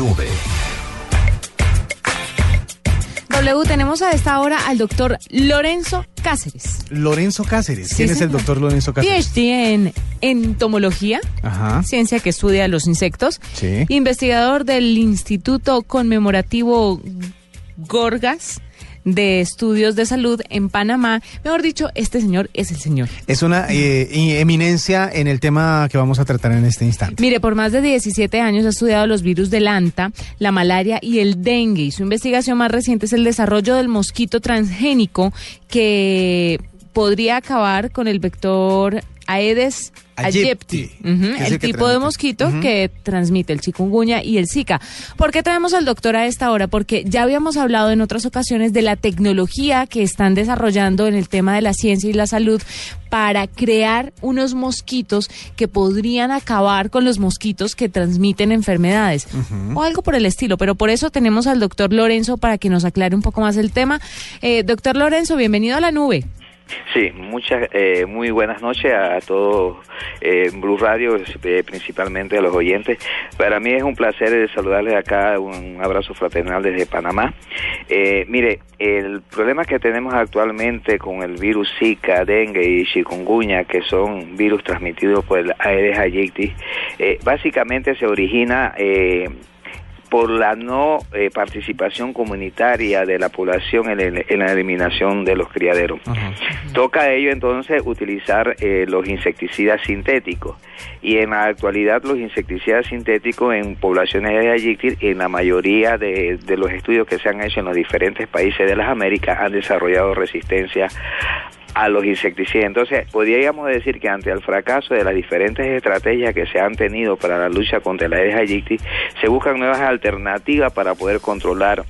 Nube. W, tenemos a esta hora al doctor Lorenzo Cáceres. Lorenzo Cáceres. Sí, ¿Quién es el doctor Lorenzo Cáceres? PhD en entomología, Ajá. ciencia que estudia los insectos. Sí. Investigador del Instituto Conmemorativo Gorgas de Estudios de Salud en Panamá. Mejor dicho, este señor es el señor. Es una eh, eminencia en el tema que vamos a tratar en este instante. Mire, por más de 17 años ha estudiado los virus del anta, la malaria y el dengue. Y su investigación más reciente es el desarrollo del mosquito transgénico que podría acabar con el vector Aedes Aegypti, el, tipo de mosquito que transmite el chikungunya y el zika. ¿Por qué traemos al doctor a esta hora? Porque ya habíamos hablado en otras ocasiones de la tecnología que están desarrollando en el tema de la ciencia y la salud para crear unos mosquitos que podrían acabar con los mosquitos que transmiten enfermedades o algo por el estilo. Pero por eso tenemos al doctor Lorenzo para que nos aclare un poco más el tema. Eh, doctor Lorenzo, bienvenido a la nube. Sí, muchas, eh, muy buenas noches a todos eh, en Blue Radio, eh, principalmente a los oyentes. Para mí es un placer eh, saludarles acá, un abrazo fraternal desde Panamá. Eh, mire, el problema que tenemos actualmente con el virus Zika, dengue y chikungunya, que son virus transmitidos por el Aedes aegypti, eh, básicamente se origina eh, por la no eh, participación comunitaria de la población en, el- en la eliminación de los criaderos. Ajá. Toca a ello entonces utilizar eh, los insecticidas sintéticos y en la actualidad los insecticidas sintéticos en poblaciones de Aegypti en la mayoría de, de los estudios que se han hecho en los diferentes países de las Américas han desarrollado resistencia a los insecticidas. Entonces, podríamos decir que ante el fracaso de las diferentes estrategias que se han tenido para la lucha contra la Aedes aegypti, se buscan nuevas alternativas para poder controlar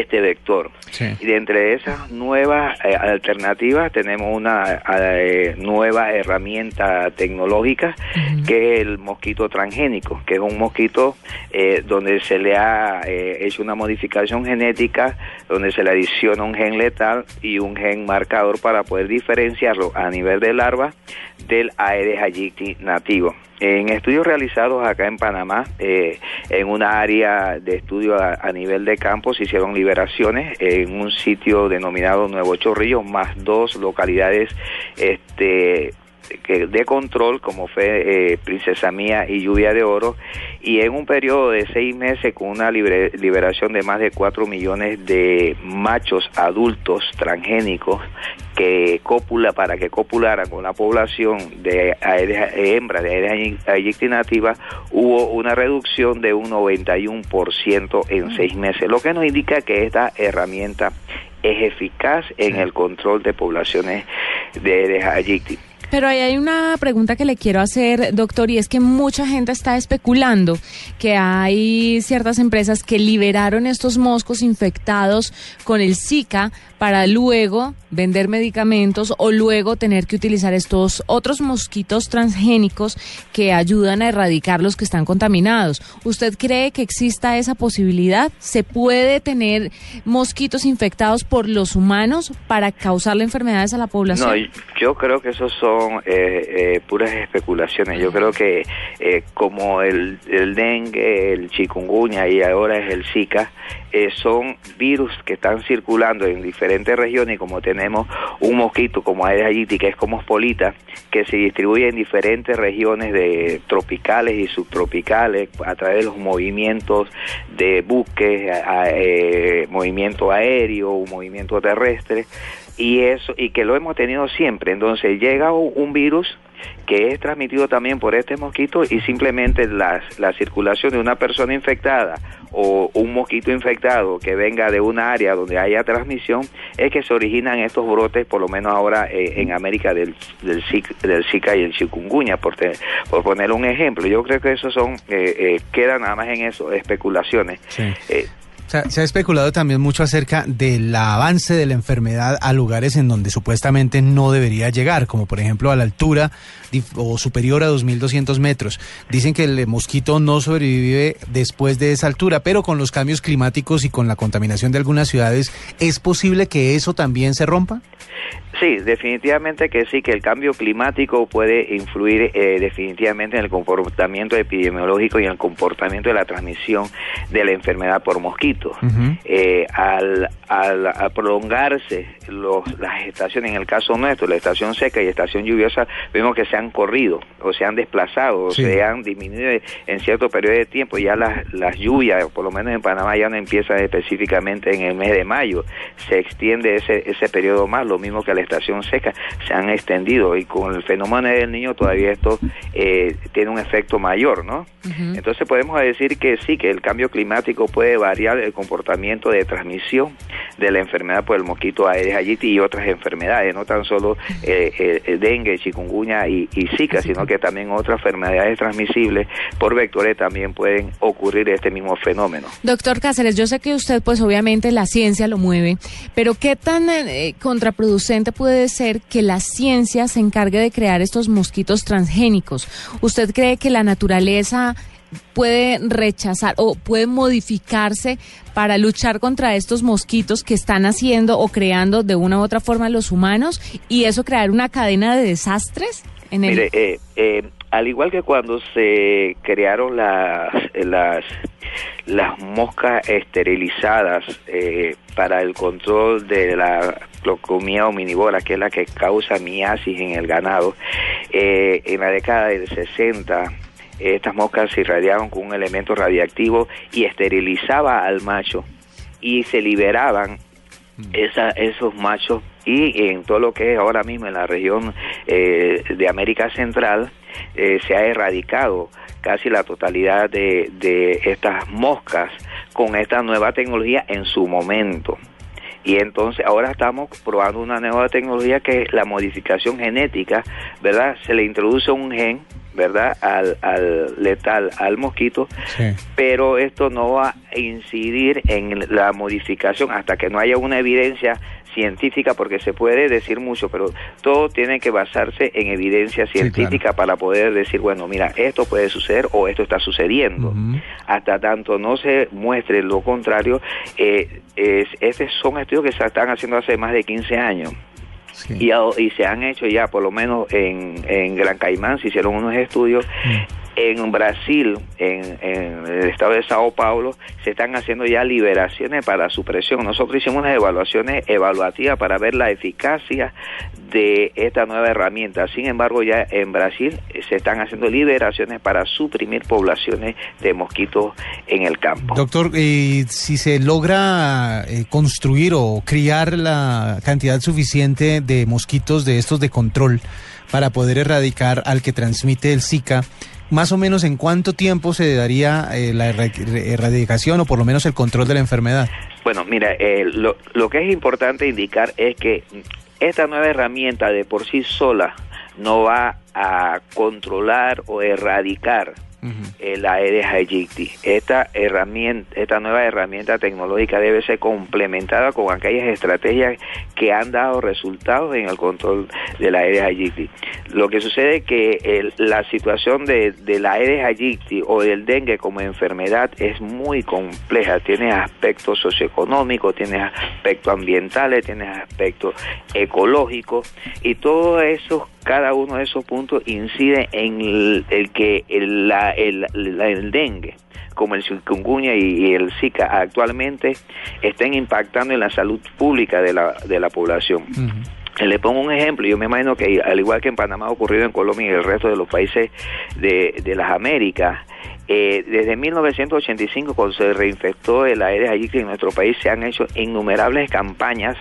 este vector. Sí. Y de entre esas nuevas eh, alternativas tenemos una eh, nueva herramienta tecnológica que es el mosquito transgénico, que es un mosquito eh, donde se le ha eh, hecho una modificación genética, donde se le adiciona un gen letal y un gen marcador para poder diferenciarlo a nivel de larva del Aedes aegypti nativo. En estudios realizados acá en Panamá, eh, en una área de estudio a, a nivel de campo, se hicieron liberaciones en un sitio denominado Nuevo Chorrillo, más dos localidades este, que de control, como fue eh, Princesa Mía y Lluvia de Oro, y en un periodo de seis meses con una liberación de más de cuatro millones de machos adultos transgénicos que copula para que copularan con la población de Aedes- hembra de Aedes aegypti nativa hubo una reducción de un 91% en seis meses, lo que nos indica que esta herramienta es eficaz en el control de poblaciones de Aedes. Pero ahí hay una pregunta que le quiero hacer, doctor, y es que mucha gente está especulando que hay ciertas empresas que liberaron estos moscos infectados con el Zika para luego vender medicamentos o luego tener que utilizar estos otros mosquitos transgénicos que ayudan a erradicar los que están contaminados. ¿Usted cree que exista esa posibilidad? ¿Se puede tener mosquitos infectados por los humanos para causarle enfermedades a la población? No, yo creo que eso son eh, eh, puras especulaciones. Yo creo que eh, como el, el dengue, el chikungunya y ahora es el Zika, eh, son virus que están circulando en diferentes regiones como tenemos un mosquito como Aedes aegypti que es como Ospolita, que se distribuye en diferentes regiones de tropicales y subtropicales a través de los movimientos de buques, a- a- movimiento aéreo, movimiento terrestre, y eso y que lo hemos tenido siempre. Entonces llega un, un virus que es transmitido también por este mosquito y simplemente la, la circulación de una persona infectada o un mosquito infectado que venga de una área donde haya transmisión es que se originan estos brotes, por lo menos ahora eh, en América del, del, del Zika y el chikungunya, por, te- por poner un ejemplo. Yo creo que esos son, eh, eh, quedan nada más en eso, especulaciones. Sí. Se ha, especulado también mucho acerca del avance de la enfermedad a lugares en donde supuestamente no debería llegar, como por ejemplo a la altura o superior a 2.200 metros. Dicen que el mosquito no sobrevive después de esa altura, pero con los cambios climáticos y con la contaminación de algunas ciudades, ¿es posible que eso también se rompa? Sí, definitivamente que sí, que el cambio climático puede influir eh, definitivamente en el comportamiento epidemiológico y en el comportamiento de la transmisión de la enfermedad por Eh, al, al, al prolongarse los, las estaciones, en el caso nuestro, la estación seca y estación lluviosa, vemos que se han corrido o se han desplazado Sí. o se han disminuido en cierto periodo de tiempo. Ya las, las lluvias, por lo menos en Panamá, ya no empiezan específicamente en el mes de mayo. Se extiende ese, ese periodo más, lo mismo que la estación seca, se han extendido y con el fenómeno del niño todavía esto eh, tiene un efecto mayor, ¿no? Entonces podemos decir que sí, que el cambio climático puede variar el comportamiento de transmisión de la enfermedad por el mosquito Aedes aegypti y otras enfermedades, no tan solo eh, eh, el dengue, chikungunya y, y zika, sino que también otras enfermedades transmisibles por vectores también pueden ocurrir este mismo fenómeno. Doctor Cáceres, yo sé que usted, pues obviamente la ciencia lo mueve, pero ¿qué tan eh, contraproducente puede ser que la ciencia se encargue de crear estos mosquitos transgénicos? ¿Usted cree que la naturaleza puede rechazar o puede modificarse para luchar contra estos mosquitos que están haciendo o creando de una u otra forma los humanos y eso crear una cadena de desastres? En el... Mire, eh, eh, al igual que cuando se crearon las las las moscas esterilizadas eh, para el control de la clocomía hominívora, que es la que causa miasis en el ganado, eh, en la década del 60 estas moscas se irradiaban con un elemento radiactivo y esterilizaba al macho y se liberaban esa, esos machos y en todo lo que es ahora mismo en la región eh, de América Central eh, se ha erradicado casi la totalidad de, de estas moscas con esta nueva tecnología en su momento. Y entonces ahora estamos probando una nueva tecnología que es la modificación genética, ¿verdad? Se le introduce un gen, ¿verdad? Al, al letal, al mosquito, Sí. pero esto no va a incidir en la modificación hasta que no haya una evidencia científica, porque se puede decir mucho, pero todo tiene que basarse en evidencia científica para poder decir, bueno, mira, esto puede suceder o esto está sucediendo. Hasta tanto no se muestre lo contrario, eh, es, estos son estudios que se están haciendo hace más de 15 años. Sí. Y, y se han hecho ya, por lo menos en, en Gran Caimán, se hicieron unos estudios. En Brasil, en, el estado de Sao Paulo, se están haciendo ya liberaciones para supresión. Nosotros hicimos unas evaluaciones evaluativas para ver la eficacia de esta nueva herramienta. Sin embargo, ya en Brasil se están haciendo liberaciones para suprimir poblaciones de mosquitos en el campo. Doctor, eh, si se logra eh, construir o criar la cantidad suficiente de mosquitos de estos de control para poder erradicar al que transmite el Zika, más o menos en cuánto tiempo se daría eh, la erra- erradicación o por lo menos el control de la enfermedad. Bueno, mira, eh, lo, lo que es importante indicar es que esta nueva herramienta de por sí sola no va a controlar o erradicar el Aedes aegypti. Esta herramienta, esta nueva herramienta tecnológica debe ser complementada con aquellas estrategias que han dado resultados en el control del Aedes aegypti. Lo que sucede es que la situación de, del Aedes aegypti o del dengue como enfermedad es muy compleja. Tiene aspectos socioeconómicos, tiene aspectos ambientales, tiene aspectos ecológicos y todo eso, cada uno de esos puntos incide en el, el que el, la- el- la- el dengue como el chikungunya y, y el Zika actualmente estén impactando en la salud pública de la, de la población. Le pongo un ejemplo, yo me imagino que al igual que en Panamá ha ocurrido en Colombia y el resto de los países de, de las Américas, Eh, desde 1985, cuando se reinfectó el Aedes aegypti en nuestro país, se han hecho innumerables campañas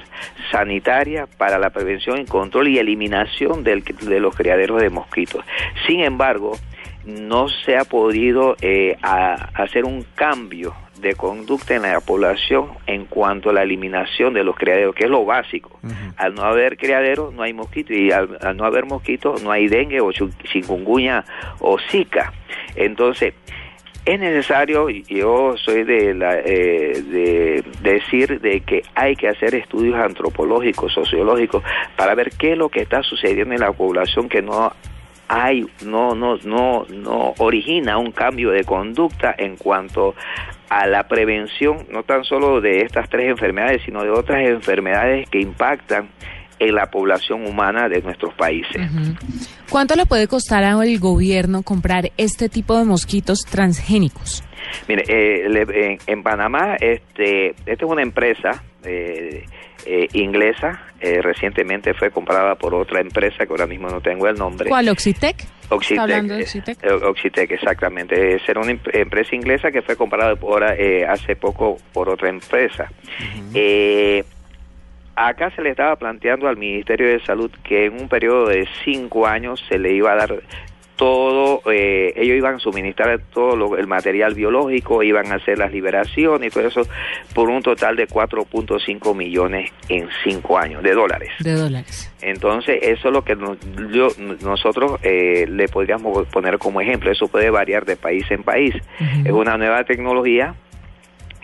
sanitarias para la prevención y control y eliminación del- de los criaderos de mosquitos. Sin embargo, no se ha podido eh, hacer un cambio de conducta en la población en cuanto a la eliminación de los criaderos, que es lo básico. Al no haber criaderos, no hay mosquitos, y al, al no haber mosquitos, no hay dengue o chikungunya o zika. Entonces, es necesario, yo soy de, la, eh, de decir de que hay que hacer estudios antropológicos, sociológicos, para ver qué es lo que está sucediendo en la población que no hay, no, no, no, no origina un cambio de conducta en cuanto a la prevención, no tan solo de estas tres enfermedades, sino de otras enfermedades que impactan en la población humana de nuestros países. ¿Cuánto le puede costar al gobierno comprar este tipo de mosquitos transgénicos? Mire, eh, le- en, en Panamá, este, esta es una empresa eh, eh, inglesa, eh, recientemente fue comprada por otra empresa que ahora mismo no tengo el nombre. ¿Cuál, Oxitec? Oxitec, ¿Está hablando de eh, Oxitec? eh, Oxitec, exactamente. Es era una em- empresa inglesa que fue comprada por, eh, hace poco por otra empresa. Eh, acá se le estaba planteando al Ministerio de Salud que en un periodo de cinco años se le iba a dar todo, eh, ellos iban a suministrar todo lo- el material biológico, iban a hacer las liberaciones y todo eso por un total de 4.5 millones en cinco años de dólares. De dólares. Entonces, eso es lo que nos- yo- nosotros eh, le podríamos poner como ejemplo. Eso puede variar de país en país. Es una nueva tecnología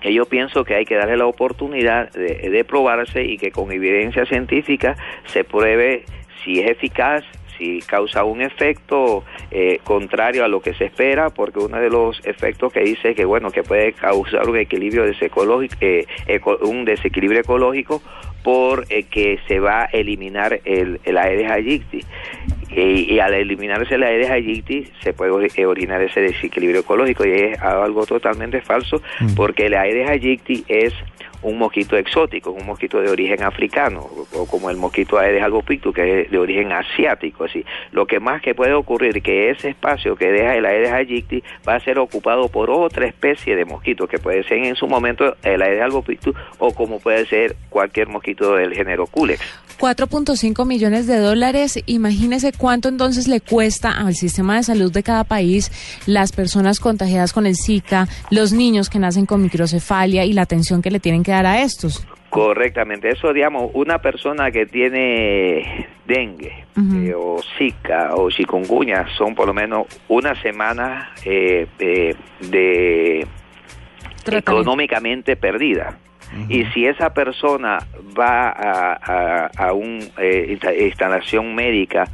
que yo pienso que hay que darle la oportunidad de, de probarse y que con evidencia científica se pruebe si es eficaz, si causa un efecto eh, contrario a lo que se espera, porque uno de los efectos que dice que bueno que puede causar un equilibrio desecológico, eh, eco- un desequilibrio ecológico por eh, que se va a eliminar el, el Aedes aegypti. Y, y al eliminarse el Aedes aegypti se puede ori- eh, originar ese desequilibrio ecológico y es algo totalmente falso porque el Aedes aegypti es un mosquito exótico, un mosquito de origen africano, o, como el mosquito Aedes albopictus, que es de origen asiático. Así, lo que más que puede ocurrir es que ese espacio que deja el Aedes aegypti va a ser ocupado por otra especie de mosquito, que puede ser en su momento el Aedes albopictus o como puede ser cualquier mosquito del género Culex. 4.5 millones de dólares. Imagínese cuánto entonces le cuesta al sistema de salud de cada país las personas contagiadas con el Zika, los niños que nacen con microcefalia y la atención que le tienen que dar a estos. Correctamente, eso digamos, una persona que tiene dengue eh, o zika o chikungunya son por lo menos una semana eh, eh, de económicamente perdida. Y si esa persona va a, a, a una instalación médica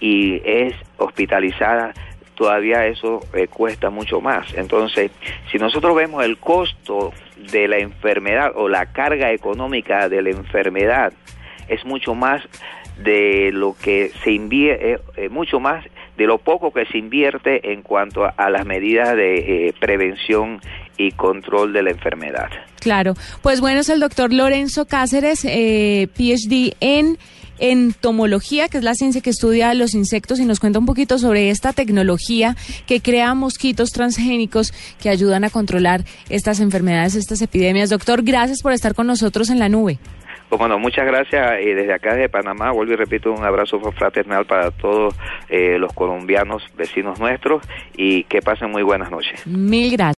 y es hospitalizada, todavía eso eh, cuesta mucho más. Entonces, si nosotros vemos el costo de la enfermedad o la carga económica de la enfermedad, es mucho más de lo que se invierte, mucho más de lo poco que se invierte en cuanto a, a las medidas de eh, prevención y control de la enfermedad. Claro. Pues bueno, es el doctor Lorenzo Cáceres, eh, PhD en entomología, que es la ciencia que estudia los insectos y nos cuenta un poquito sobre esta tecnología que crea mosquitos transgénicos que ayudan a controlar estas enfermedades, estas epidemias. Doctor, gracias por estar con nosotros en la nube. Bueno, muchas gracias. Y desde acá, desde Panamá, vuelvo y repito un abrazo fraternal para todos eh, los colombianos, vecinos nuestros, y que pasen muy buenas noches. Mil gracias.